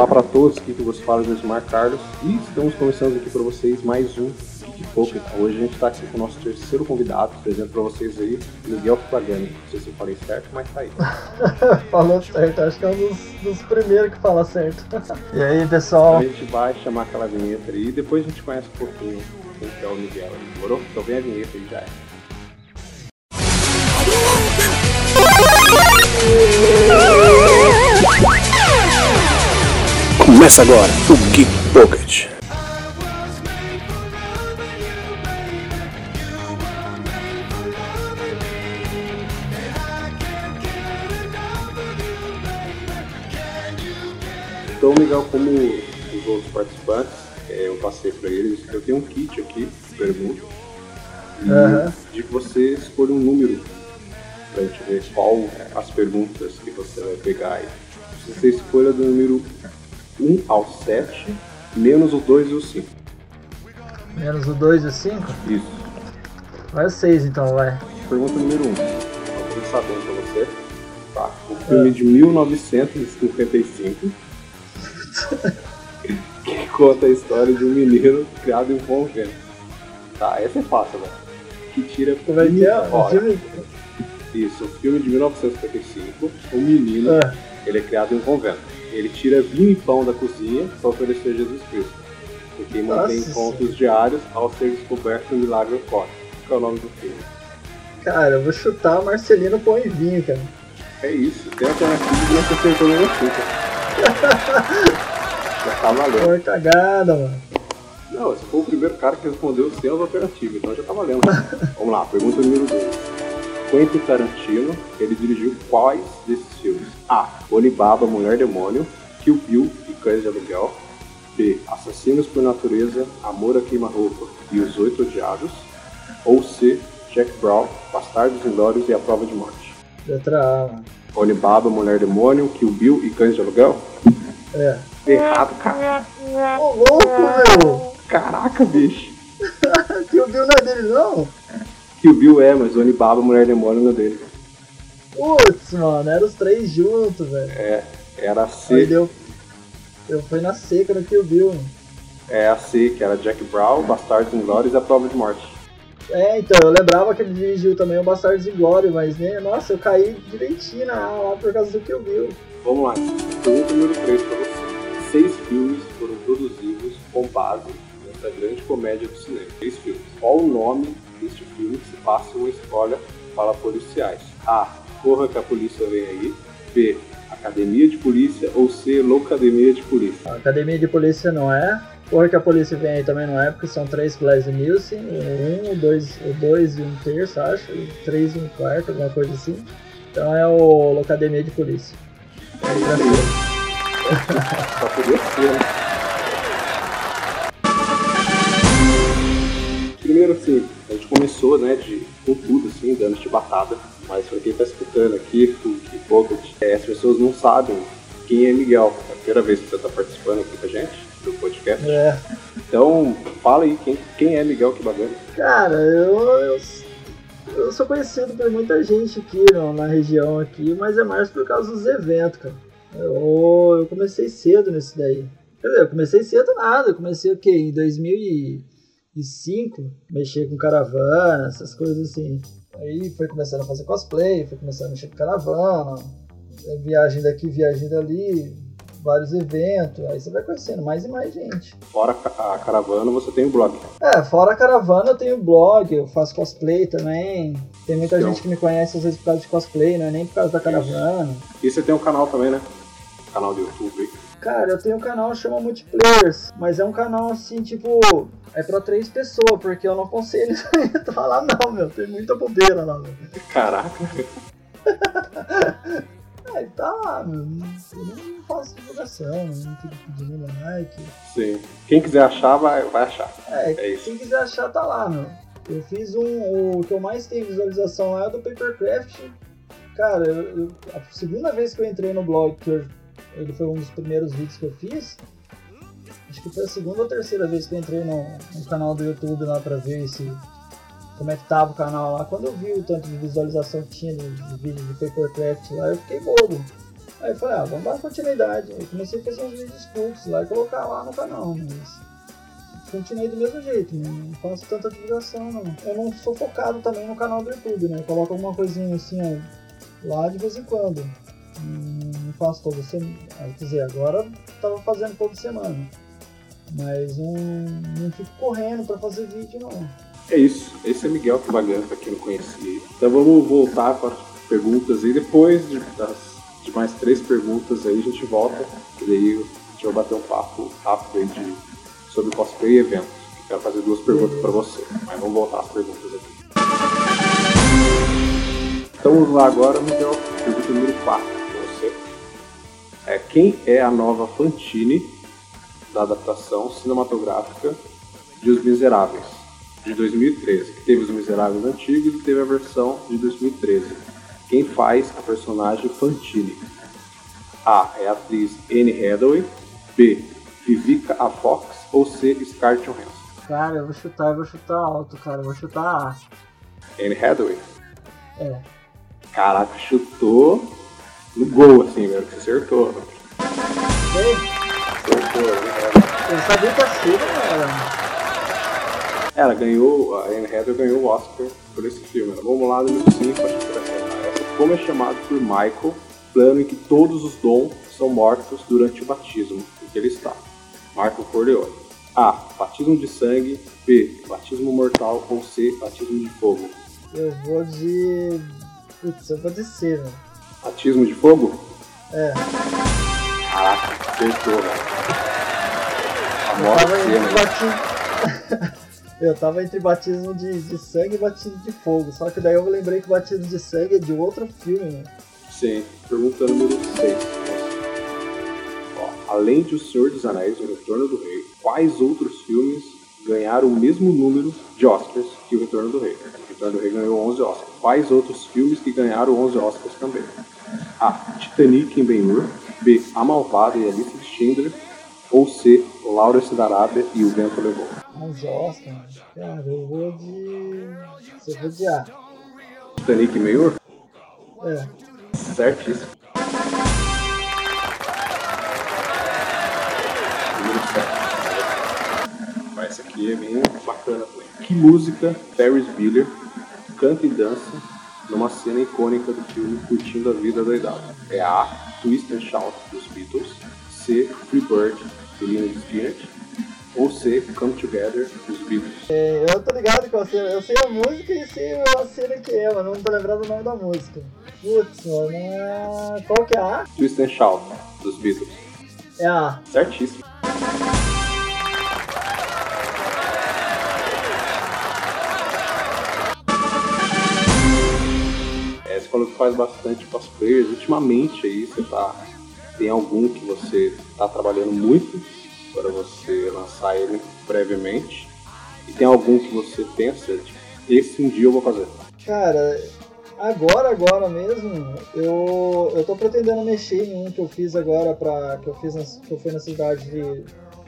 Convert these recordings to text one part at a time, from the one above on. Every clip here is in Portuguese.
Olá para todos, aqui que você fala Josimar Carlos e estamos começando aqui para vocês mais um Geek Pocket. Hoje a gente está aqui com o nosso terceiro convidado, apresento para vocês aí, Miguel Pagani. Não sei se eu falei certo, mas tá aí. Falou certo, acho que é um dos, dos primeiros que fala certo. e aí, pessoal? A gente vai chamar aquela vinheta aí e depois a gente conhece um pouquinho quem que é o Miguel. Demorou? Então vem a vinheta aí já é. Começa agora o Geek Pocket. Então, Miguel, como os outros participantes, é, eu passei para eles, eu tenho um kit aqui, pergunta, Aham. de que você escolha um número pra gente ver qual as perguntas que você vai pegar aí. Você escolha do número 1 ao 7, menos o 2 e o 5. Menos o 2 e o 5? Isso. Vai o 6 então, vai. Pergunta número 1. Um. Vou sabendo pra você. Tá. O filme de 1955 que conta a história de um menino criado em um convento. Tá, essa é fácil, velho. Que tira Como é que é? O filme... Isso, o filme de 1955, o menino, Ah, ele é criado em um convento. Ele tira vinho e pão da cozinha para oferecer a Jesus Cristo. Porque mantém Nossa encontros diários ao ser descoberto o milagre ocorre. Qual é o nome do filme? cara, eu vou chutar Marcelino Pão e Vinho, cara. É isso, tem alternativa e você acertou no açúcar. Já tá valendo. Foi cagada, mano. Não, você foi o primeiro cara que respondeu sem as alternativas, então já tá valendo. Vamos lá, pergunta número 2. Quentin Tarantino, ele dirigiu quais desses filmes? A. Olibaba, Mulher Demônio, Kill Bill e Cães de Aluguel. B. Assassinos por Natureza, Amor a Queima-Roupa e Os Oito Odiados. Ou C. Jack Brown, Bastardos Inglórios e A Prova de Morte. Letra A, mano. Olibaba, Mulher Demônio, Kill Bill e Cães de Aluguel? É. Errado, cara. Ô, louco, meu! Caraca, bicho. O Bill não é dele, não? Kill Bill é, mas Olibaba, Mulher Demônio não é dele. Putz, mano, eram os três juntos, velho. É, era a C, deu... Eu fui na seca no Kill Bill, mano. é a C, que era Jack Brown, Bastardos Inglórios e A Prova de Morte. É, então, eu lembrava que ele dirigiu também o Bastardos Glória, mas, né, nossa, eu caí direitinho na lá por causa do Kill Bill. Vamos lá, pergunta número 3 para você. Seis filmes foram produzidos com base nessa grande comédia do cinema. Seis filmes. Qual o nome deste filme que se passa uma escola para policiais? A. Corra que a polícia vem aí. B. Academia de Polícia. Ou C. Loucademia de Polícia. Academia de polícia não é. Porra que a polícia vem aí também não é, porque são três Leslie Nielsen, um, dois, dois e um terço, acho, e três e um quarto, alguma coisa assim. Então é o Locademia de Polícia. É tranquilo. Só podia ser, né? Primeiro, assim, a gente começou, né, de, com tudo, assim, dando chibatada. Mas pra quem tá escutando aqui, que Pocket, é, as pessoas não sabem quem é Miguel. É a primeira vez que você tá participando aqui com a gente, do podcast. É. Então, fala aí, quem, quem é Miguel Que Bagana? Cara, eu, eu, eu sou conhecido por muita gente aqui não, na região aqui, mas é mais por causa dos eventos, cara. Eu, eu comecei cedo nesse daí. Quer dizer, eu comecei cedo nada, eu comecei o quê? Em 2005, mexer com caravana, essas coisas assim. Aí foi começando a fazer cosplay, foi começando a mexer com caravana, é, viagem daqui, viagem dali, vários eventos, aí você vai conhecendo mais e mais gente. Fora a caravana, você tem o blog. É, fora a caravana eu tenho blog, eu faço cosplay também. Tem muita Então. gente que me conhece às vezes por causa de cosplay, não é nem por causa da caravana. E você tem um canal também, né? Canal do YouTube. Cara, eu tenho um canal que chama Multiplayers, mas é um canal assim, tipo, é pra três pessoas, porque eu não aconselho entrar lá não, meu. Tem muita bobeira lá, meu. Caraca. É, tá lá, meu. Eu não faço divulgação, não fico pedindo like. Sim. Quem quiser achar, vai, vai achar. É, É isso. quem quiser achar tá lá, meu. Eu fiz um. O que eu mais tenho visualização lá é o do Papercraft. Cara, eu- eu- a segunda vez que eu entrei no blog, que eu- ele foi um dos primeiros vídeos que eu fiz. Acho que foi a segunda ou terceira vez que eu entrei no, no canal do YouTube lá pra ver se, como é que tava o canal lá. Quando eu vi o tanto de visualização que tinha de, de vídeo de Papercraft lá, eu fiquei bobo. Aí eu falei, ah, vamos dar continuidade. Aí comecei a fazer uns vídeos curtos lá e colocar lá no canal, mas continuei do mesmo jeito, não faço tanta divulgação não. Eu não sou focado também no canal do YouTube, né? Eu coloco alguma coisinha assim, ó, lá de vez em quando. Não faço toda semana. Quer dizer, agora tava fazendo toda semana. Mas não, não fico correndo para fazer vídeo não. É isso. Esse é Miguel Cavalhante, pra quem não conhecia. Então vamos voltar para as perguntas e depois de, das, de mais três perguntas aí a gente volta. E daí a gente vai bater um papo rápido aí de, sobre cosplay e eventos. Quero fazer duas perguntas para você, mas vamos voltar às perguntas aqui. Então vamos lá agora, Miguel. Pergunta número 4 para você. É, quem é a nova Fantine da adaptação cinematográfica de Os Miseráveis, de 2013? Que teve Os Miseráveis antigos e teve a versão de 2013. Quem faz a personagem Fantine? A. É a atriz Anne Hathaway. B. Vivica A. Fox. Ou C. Scarlett Johansson. Cara, eu vou chutar, eu vou chutar alto, cara. Eu vou chutar A. Anne Hathaway? É. Caraca, chutou no gol, assim, velho. Você acertou. Sei, Acertou, Anne Hathaway. eu sabia que a Cira era. Ela ganhou, a Anne Hathaway ganhou o Oscar por esse filme. né? Vamos lá, número 5, acho que. Como é chamado por Michael, plano em que todos os dons são mortos durante o batismo em que ele está. Michael Corleone. A. Batismo de sangue. B. Batismo mortal. Ou C. Batismo de fogo. Eu vou de. Putz, eu vou de C, velho. Batismo de fogo? É. Caraca, acertou, velho. A Eu morte tava entre cena. batismo. eu tava entre batismo de, de sangue e batismo de fogo. Só que daí eu lembrei que o batismo de sangue é de outro filme, né? Sim, pergunta número 6. Além de O Senhor dos Anéis e O Retorno do Rei, quais outros filmes ganharam o mesmo número de Oscars que O Retorno do Rei? O Retorno do Rei ganhou 11 Oscars. Quais outros filmes que ganharam 11 Oscars também? A. Titanic em Ben-Hur. B. A Malvada e a Lista de Schindler. Ou C. Lawrence da Arábia e O Vento Levou. 11 Oscar. Cara, eu vou de. Eu vou de A. Titanic em Ben-Hur? É. Certíssimo. 7. Mas essa aqui é bem bacana também. Que música Ferris Bueller canta e dança numa cena icônica do filme Curtindo a Vida da Idade? É A. Twist and Shout dos Beatles. C. Free Bird do Leonard Skinner. Ou C. Come Together dos Beatles. É, Eu tô ligado com a cena. Eu sei a música e sei a cena que é, mas não tô lembrando o nome da música. Putz, mano. Qual que é a? Twist and Shout dos Beatles. É a. Certíssimo. Faz bastante cosplayers. Ultimamente aí você tá. Tem algum que você tá trabalhando muito para você lançar ele brevemente? E tem algum que você pensa, tipo, esse um dia eu vou fazer. Cara, agora, agora mesmo, eu, eu tô pretendendo mexer em um que eu fiz agora pra. que eu fiz na, que eu fui na cidade de,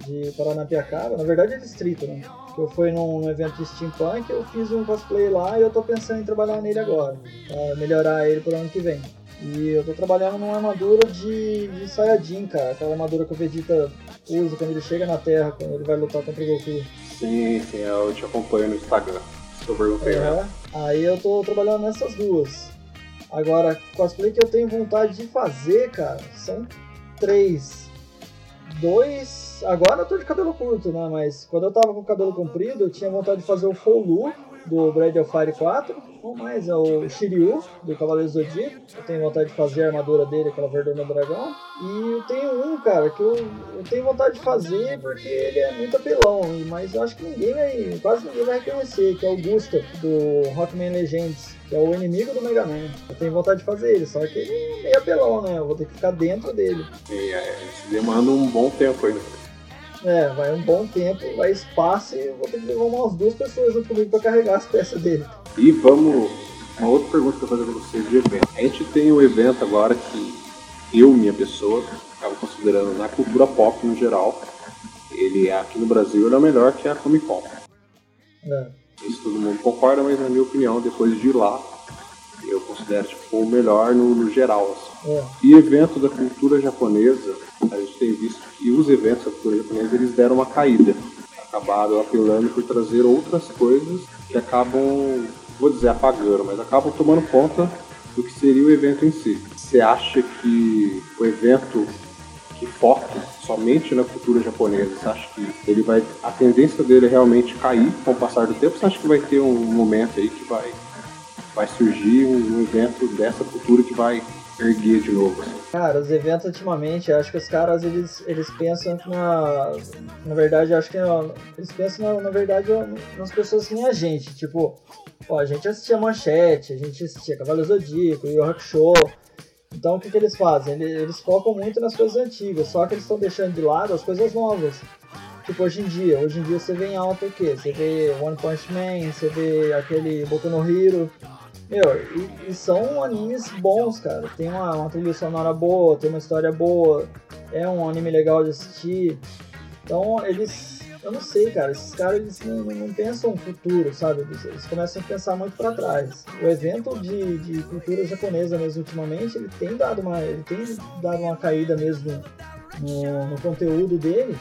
de Paranapiacaba, na verdade é distrito, né? Eu fui num, num evento de steampunk, eu fiz um cosplay lá e eu tô pensando em trabalhar nele agora, pra melhorar ele pro ano que vem. E eu tô trabalhando numa armadura de, de Saiyajin, cara, aquela armadura que o Vegeta usa quando ele chega na Terra, quando ele vai lutar contra o Goku. Sim, sim, eu te acompanho no Instagram. Perguntei, né? É, aí eu tô trabalhando nessas duas. Agora, cosplay que eu tenho vontade de fazer, cara, são três. Dois. Agora eu tô de cabelo curto, né? Mas quando eu tava com o cabelo comprido, eu tinha vontade de fazer o Foulu do Breath of Fire 4. Ou mais, é o Shiryu do Cavaleiro Zodíaco. Eu tenho vontade de fazer a armadura dele, aquela verdona dragão. E eu tenho um, cara, que eu, eu tenho vontade de fazer porque ele é muito apelão. Mas eu acho que ninguém vai. Quase ninguém vai reconhecer, que é o Gustav do Rockman Legends. Que é o inimigo do Mega Man. Eu tenho vontade de fazer ele, só que ele meio apelão, né? Eu vou ter que ficar dentro dele. E, é, isso demanda um bom tempo ainda. É, vai um bom tempo, vai espaço e eu vou ter que levar umas duas pessoas junto comigo pra carregar as peças dele. E vamos. Uma outra pergunta que eu vou fazer pra vocês de evento. A gente tem um evento agora que eu, minha pessoa, acabo considerando na cultura pop no geral. Ele é aqui no Brasil, ele é o melhor que é a Comic Con. É. Isso todo mundo concorda, mas na minha opinião, depois de ir lá, considero tipo, o melhor no, no geral. Assim. É. E evento da cultura japonesa, a gente tem visto que os eventos da cultura japonesa eles deram uma caída. Acabaram apelando por trazer outras coisas que acabam, vou dizer apagando, mas acabam tomando conta do que seria o evento em si. Você acha que o evento que foca somente na cultura japonesa, você acha que ele vai a tendência dele é realmente cair com o passar do tempo? Você acha que vai ter um momento aí que vai vai surgir um, um evento dessa cultura que vai erguer de novo? Assim? Cara, os eventos ultimamente, acho que os caras eles, eles pensam na. Na verdade, acho que eles pensam na, na verdade nas pessoas que nem a gente. Tipo, ó, a gente assistia Manchete, a gente assistia Cavalo Zodíaco, Yu Show. Então o que, que eles fazem? Eles, eles focam muito nas coisas antigas, só que eles estão deixando de lado as coisas novas. Tipo, hoje em dia, hoje em dia você vê em alta o quê? Você vê One Punch Man, você vê aquele Boku no Hero. Meu, e, e são animes bons, cara. Tem uma, uma trilha sonora boa, tem uma história boa, é um anime legal de assistir. Então eles eu não sei, cara. Esses caras eles não, não pensam no futuro, sabe? Eles, começam a pensar muito para trás. O evento de, de cultura japonesa mesmo ultimamente, ele tem dado uma, ele tem dado uma caída mesmo no, no conteúdo dele.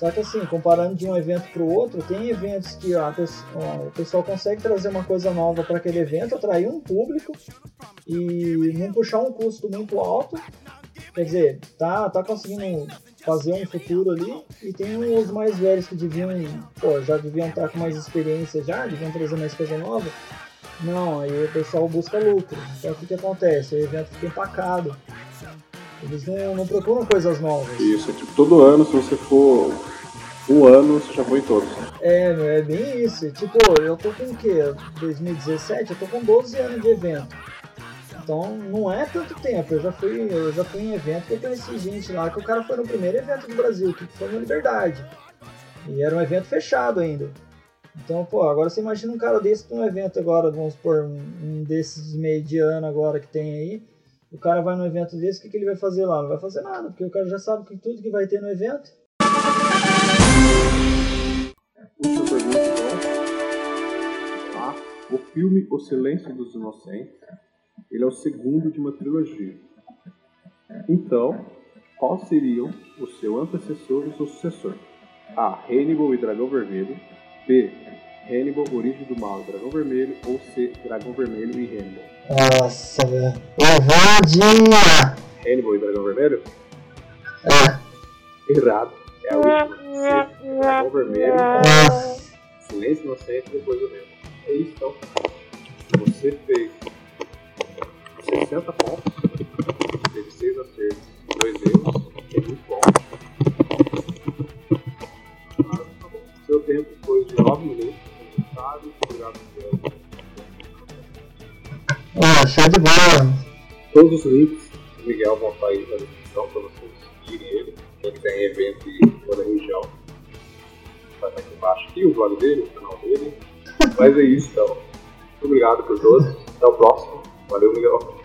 Só que assim, comparando de um evento para o outro, tem eventos que o pessoal consegue trazer uma coisa nova para aquele evento, atrair um público e não puxar um custo muito alto. Quer dizer, tá, tá conseguindo fazer um futuro ali. E tem os mais velhos que deviam, pô, já deviam estar com mais experiência já, deviam trazer mais coisa nova. Não, aí o pessoal busca lucro. Então o que, que acontece? O evento fica empacado. Eles não, não procuram coisas novas. Isso, é tipo, todo ano, se você for um ano, você já foi em todos. É, é bem isso. Tipo, eu tô com o quê? 2017? Eu tô com 12 anos de evento. Então não é tanto tempo. Eu já fui, eu já fui em evento que eu conheci gente lá que o cara foi no primeiro evento do Brasil, que foi na Liberdade. E era um evento fechado ainda. Então, pô, agora você imagina um cara desse num evento agora, vamos supor, um desses meio de ano agora que tem aí. O cara vai num evento desse, o que, que ele vai fazer lá? Não vai fazer nada, porque o cara já sabe que tudo que vai ter no evento. Última pergunta, então. Ah, o filme O Silêncio dos Inocentes ele é o segundo de uma trilogia. Então, qual seriam o seu antecessor e o seu sucessor? A. Hannibal e Dragão Vermelho. B. Hannibal, Origem do Mal e Dragão Vermelho. Ou C. Dragão Vermelho e Hannibal. Nossa, velho. Hannibal e Dragão Vermelho? É. Errado. É a última. Dragão Vermelho. Silêncio inocente e depois o Hannibal. É isso então. Você fez 60 pontos, teve 6 acertos, 2 erros, é muito bom. Seu tempo foi de 9 minutos, comentário, obrigado por Ah, show de bola. Todos os links do Miguel vão estar aí na descrição para vocês seguirem ele. Quem tem evento em Feijão. Vai estar aqui embaixo aqui, o blog dele, o canal dele. Mas é isso, então. Muito obrigado por todos. Até o próximo. Valeu, Miguel.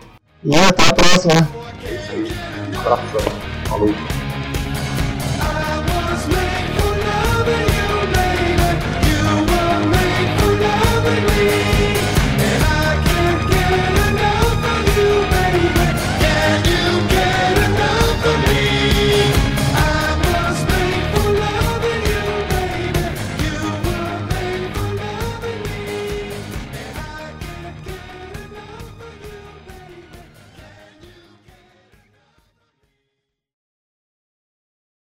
E até a próxima. É isso aí. Um abraço. Falou.